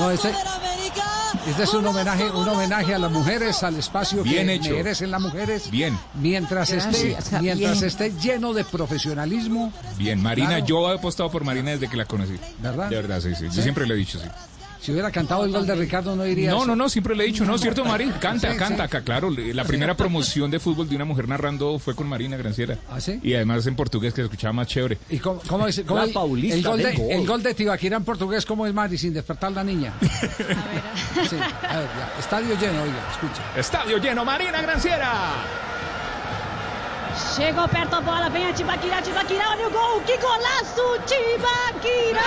No, este es un homenaje, un homenaje a las mujeres, al espacio Bien que hecho. merecen las mujeres. Bien. Mientras esté, Gracias, mientras bien. esté lleno de profesionalismo, Bien, Marina, Claro. yo he apostado por Marina desde que la conocí. ¿Verdad? De verdad, sí, sí. Yo ¿Sí? siempre le he dicho, sí. Si hubiera cantado el gol de Ricardo no diría No, eso. no, no, siempre le he dicho, ¿no? ¿Cierto, Mari? Canta, Sí, canta, sí. claro. La primera promoción de fútbol de una mujer narrando fue con Marina Granciera. ¿Ah, sí? Y además en portugués que se escuchaba más chévere. ¿Y cómo, cómo es? cómo La el- Paulista el, gol de, gol. el gol de Tibaquira en portugués, ¿cómo es Mari sin despertar la niña? Sí, a ver, ya. Estadio lleno, oiga, escucha. Estadio lleno, Marina Granciera. Chegou perto a bola, vem a Tibaquira, Tibaquira, olha o gol, que golaço, Tibaquira!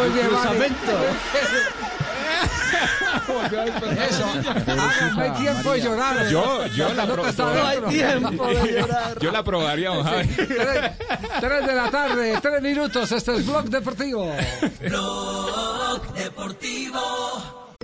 Oye, Cruzamento. Eso, háganme no hay tiempo de llorar. Yo, yo la, No pro- No tiempo de llorar. yo la aprobaría, don Javi. Tres, tres de la tarde, tres minutos, este es Blog Deportivo.